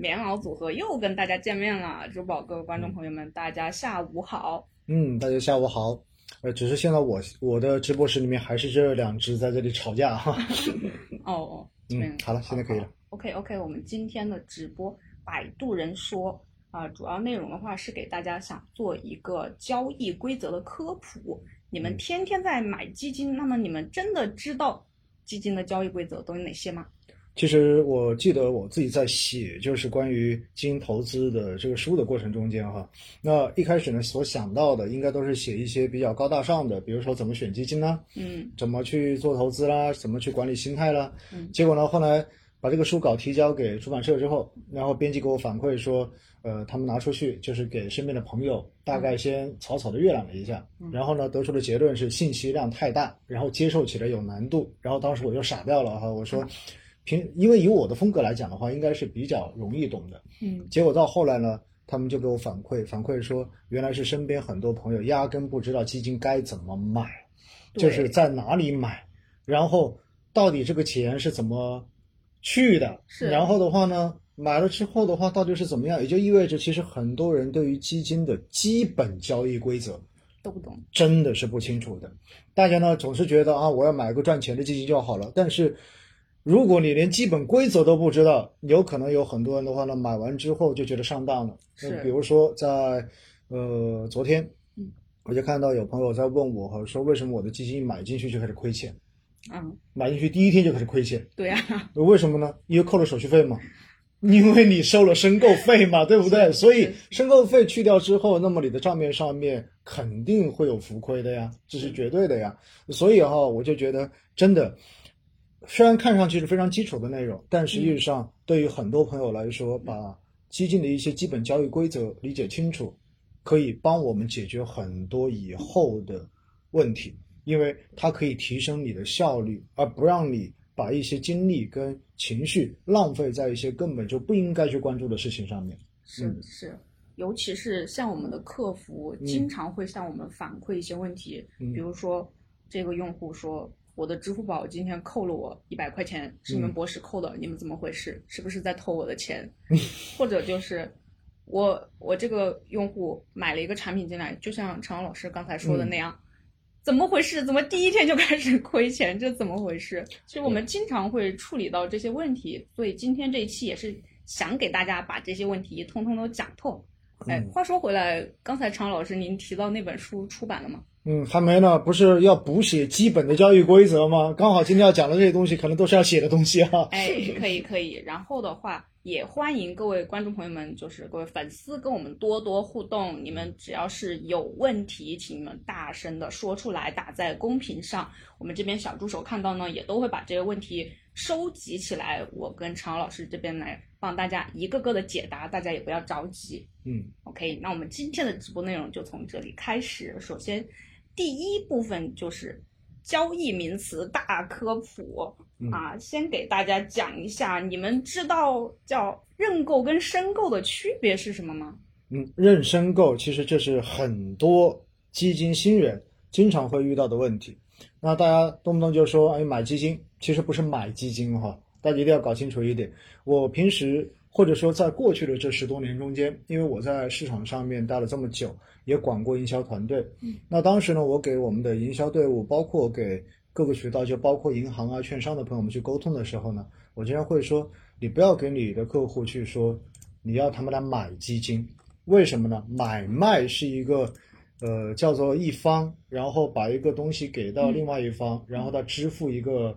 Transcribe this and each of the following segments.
棉袄组合又跟大家见面了。珠宝各位观众朋友们，大家下午好。嗯，大家下午好。呃，只是现在我我的直播室里面还是这两只在这里吵架哈。哦哦，嗯，好了，现在可以了。OK OK，我们今天的直播，摆渡人说啊、主要内容的话是给大家想做一个交易规则的科普。你们嗯天天在买基金，那么你们真的知道基金的交易规则都有哪些吗？其实我记得我自己在写就是关于基金投资的这个书的过程中间哈，那一开始呢所想到的应该都是写一些比较高大上的，比如说怎么选基金啦，嗯怎么去做投资啦，怎么去管理心态啦。嗯结果呢，后来把这个书稿提交给出版社之后，然后编辑给我反馈说，呃，他们拿出去就是给身边的朋友大概先草草的阅览了一下，嗯然后呢得出的结论是信息量太大，然后接受起来有难度，然后当时我就傻掉了哈，我说。平，因为以我的风格来讲的话，应该是比较容易懂的。嗯结果到后来呢，他们就给我反馈，反馈说原来是身边很多朋友压根不知道基金该怎么买，就是在哪里买，然后到底这个钱是怎么去的，是然后的话呢，买了之后的话到底是怎么样，也就意味着其实很多人对于基金的基本交易规则都不懂。真的是不清楚的。大家呢总是觉得啊，我要买个赚钱的基金就好了，但是如果你连基本规则都不知道，有可能有很多人的话呢，买完之后就觉得上当了。是比如说在呃昨天嗯，我就看到有朋友在问我哈，说为什么我的基金一买进去就开始亏钱，嗯，买进去第一天就开始亏钱，对呀、为什么呢？因为扣了手续费嘛。因为你收了申购费嘛，对不对？所以申购费去掉之后，那么你的账面上面肯定会有浮亏的呀，这是绝对的呀。所以哈，我就觉得真的，虽然看上去是非常基础的内容，但实际上对于很多朋友来说，把基金的一些基本交易规则理解清楚，可以帮我们解决很多以后的问题，因为它可以提升你的效率，而不让你把一些精力跟情绪浪费在一些根本就不应该去关注的事情上面。是嗯。是，尤其是像我们的客服，经常会向我们反馈一些问题，嗯。比如说这个用户说。我的支付宝今天扣了我一百块钱，是你们嗯博士扣的，你们怎么回事？是不是在偷我的钱？或者就是我我这个用户买了一个产品进来，就像常老师刚才说的那样，怎么回事？怎么第一天就开始亏钱？这怎么回事？其实我们经常会处理到这些问题，所以今天这一期也是想给大家把这些问题通通都讲透。哎嗯，话说回来，刚才常老师您提到那本书出版了吗？嗯，还没呢，不是要补写基本的交易规则吗？刚好今天要讲的这些东西，可能都是要写的东西哈、哎，可以可以。然后的话，也欢迎各位观众朋友们，就是各位粉丝跟我们多多互动。你们只要是有问题，请你们大声的说出来，打在公屏上。我们这边小助手看到呢，也都会把这些问题收集起来，我跟常老师这边来帮大家一个个的解答，大家也不要着急。嗯 OK，那我们今天的直播内容就从这里开始。首先，第一部分就是交易名词大科普、嗯啊，先给大家讲一下，你们知道叫认购跟申购的区别是什么吗？嗯，认申购其实这是很多基金新人经常会遇到的问题。那大家动不动就说，哎，买基金，其实不是买基金哈，大家一定要搞清楚一点。我平时或者说在过去的这十多年中间，因为我在市场上面待了这么久，也管过营销团队。嗯，那当时呢，我给我们的营销队伍，包括给各个渠道，就包括银行啊、券商的朋友们去沟通的时候呢，我经常会说，你不要给你的客户去说你要他们来买基金，为什么呢？买卖是一个。呃，叫做一方，然后把一个东西给到另外一方，然后他支付一个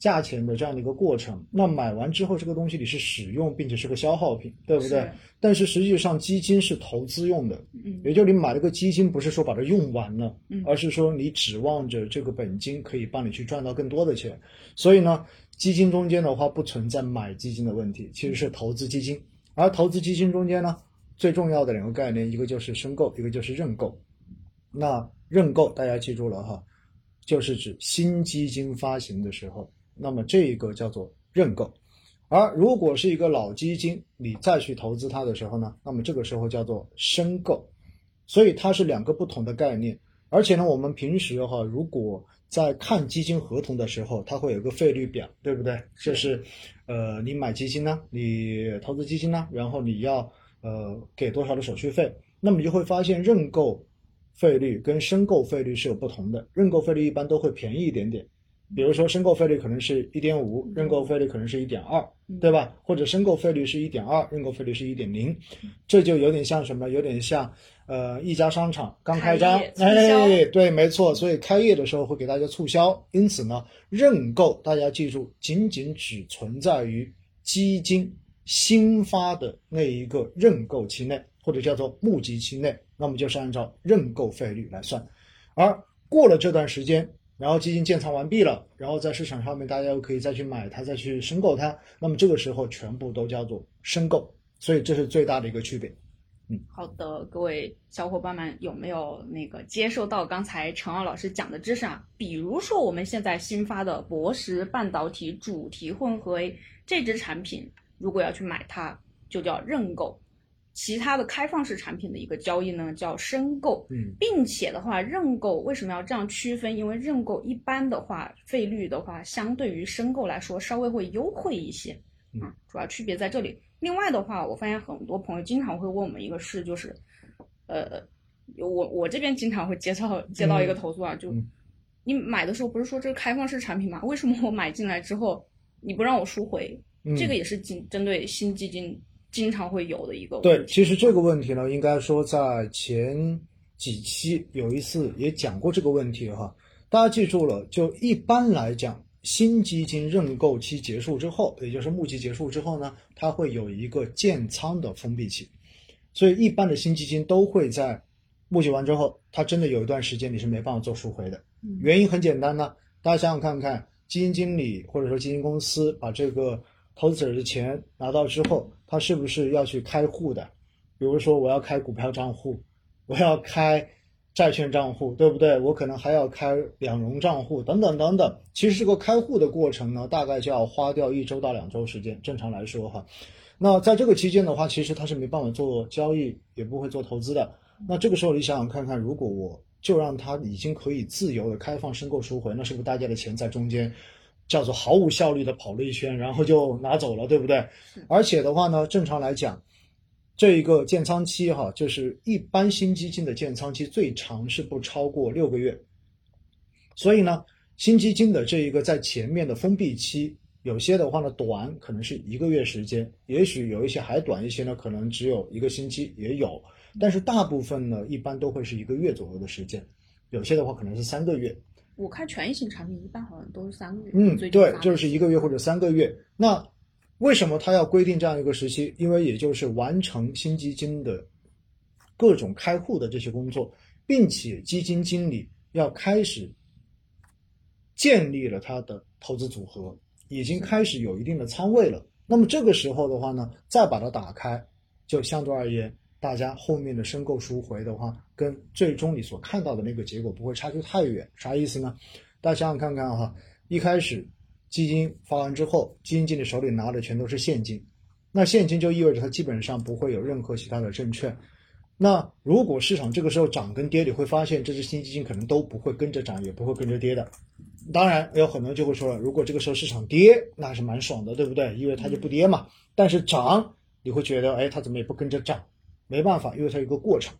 价钱的这样的一个过程。那买完之后，这个东西你是使用，并且是个消耗品，对不对是？但是实际上，基金是投资用的，嗯也就是你买了个基金，不是说把它用完了，嗯而是说你指望着这个本金可以帮你去赚到更多的钱。所以呢，基金中间的话不存在买基金的问题，其实是投资基金。而投资基金中间呢，最重要的两个概念，一个就是申购，一个就是认购。那认购大家记住了哈，就是指新基金发行的时候，那么这一个叫做认购。而如果是一个老基金，你再去投资它的时候呢，那么这个时候叫做申购。所以它是两个不同的概念。而且呢，我们平时哈，如果在看基金合同的时候，它会有个费率表，对不对？就是，呃，你买基金呢，你投资基金呢，然后你要呃给多少的手续费，那么你就会发现认购费率跟申购费率是有不同的，认购费率一般都会便宜一点点。比如说申购费率可能是一点五，认购费率可能是一点二，对吧？或者申购费率是一点二，认购费率是一点零，这就有点像什么？有点像呃一家商场刚开张哎，对，没错，所以开业的时候会给大家促销，因此呢，认购大家记住，仅仅只存在于基金新发的那一个认购期内，或者叫做募集期内，那么就是按照认购费率来算，而过了这段时间。然后基金建仓完毕了，然后在市场上面大家又可以再去买它，再去申购它，那么这个时候全部都叫做申购，所以这是最大的一个区别。嗯好的，各位小伙伴们，有没有那个接受到刚才陈奥老师讲的知识啊？比如说我们现在新发的博时半导体主题混合 A 这支产品，如果要去买它，就叫认购；其他的开放式产品的一个交易呢，叫申购。嗯并且的话，认购为什么要这样区分？因为认购一般的话，费率的话，相对于申购来说稍微会优惠一些。嗯啊，主要区别在这里。另外的话，我发现很多朋友经常会问我们一个事，就是，呃，我我这边经常会接到接到一个投诉啊，就嗯你买的时候不是说这是开放式产品吗？为什么我买进来之后你不让我赎回？嗯，这个也是针针对新基金经常会有的一个问对，其实这个问题呢，应该说在前几期有一次也讲过这个问题哈。大家记住了，就一般来讲，新基金认购期结束之后，也就是募集结束之后呢，它会有一个建仓的封闭期，所以一般的新基金都会在募集完之后，它真的有一段时间你是没办法做赎回的。嗯原因很简单呢，大家想想看看，基金经理或者说基金公司把这个投资者的钱拿到之后，他是不是要去开户的？比如说我要开股票账户，我要开债券账户，对不对？我可能还要开两融账户等等等等。其实这个开户的过程呢，大概就要花掉一周到两周时间，正常来说哈。那在这个期间的话，其实他是没办法做交易，也不会做投资的。那这个时候你想想看看，如果我就让他已经可以自由的开放申购赎回，那是不是大家的钱在中间叫做毫无效率的跑了一圈，然后就拿走了，对不对？而且的话呢，正常来讲，这一个建仓期哈，就是一般新基金的建仓期最长是不超过六个月，所以呢，新基金的这一个在前面的封闭期，有些的话呢短可能是一个月时间，也许有一些还短一些呢，可能只有一个星期也有，但是大部分呢一般都会是一个月左右的时间，有些的话可能是三个月，我看权益型产品一般好像都是三个月。嗯，对就是一个月或者三个月。那为什么他要规定这样一个时期？因为也就是完成新基金的各种开户的这些工作，并且基金经理要开始建立了他的投资组合，已经开始有一定的仓位了。那么这个时候的话呢，再把它打开，就相对而言，大家后面的申购赎回的话，跟最终你所看到的那个结果不会差距太远。啥意思呢？大家想想看看哈，一开始基金发完之后，基金经理手里拿的全都是现金，那现金就意味着它基本上不会有任何其他的证券。那如果市场这个时候涨跟跌，你会发现这只新基金可能都不会跟着涨，也不会跟着跌的。当然，有很多人就会说了，如果这个时候市场跌，那还是蛮爽的，对不对？因为它就不跌嘛。但是涨，你会觉得，哎，它怎么也不跟着涨？没办法，因为它有一个过程，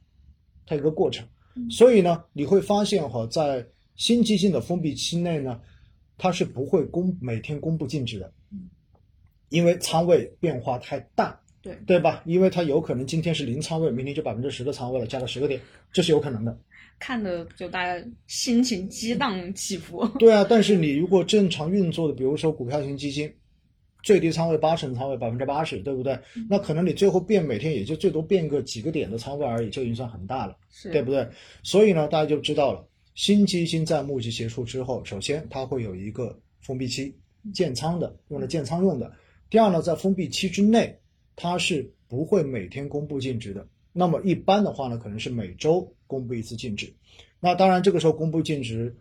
它有一个过程。所以呢，你会发现哈，在新基金的封闭期内呢，它是不会公每天公布净值的，因为仓位变化太大，对对吧？因为它有可能今天是零仓位，明天就百分之十的仓位了，加了十个点，这是有可能的。看的就大家心情激荡起伏。对啊，但是你如果正常运作的，比如说股票型基金，最低仓位八成仓位百分之八十，对不对？那可能你最后变每天也就最多变个几个点的仓位而已，就已经算很大了。是对不对？所以呢，大家就知道了，新基金在募集结束之后，首先它会有一个封闭期，建仓的，用来建仓用的。第二呢，在封闭期之内，它是不会每天公布净值的。那么一般的话呢，可能是每周公布一次净值。那当然，这个时候公布净值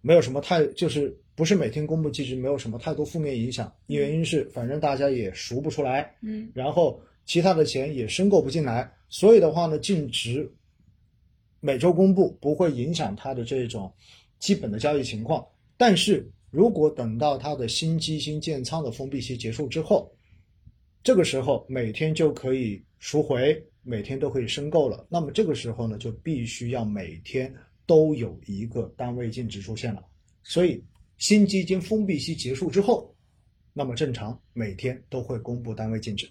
没有什么太，就是不是每天公布净值，没有什么太多负面影响。原因是反正大家也赎不出来，嗯，然后其他的钱也申购不进来，所以的话呢，净值每周公布不会影响它的这种基本的交易情况。但是如果等到它的新基金建仓的封闭期结束之后，这个时候每天就可以赎回，每天都可以申购了。那么这个时候呢，就必须要每天都有一个单位净值出现了。所以新基金封闭期结束之后，那么正常每天都会公布单位净值。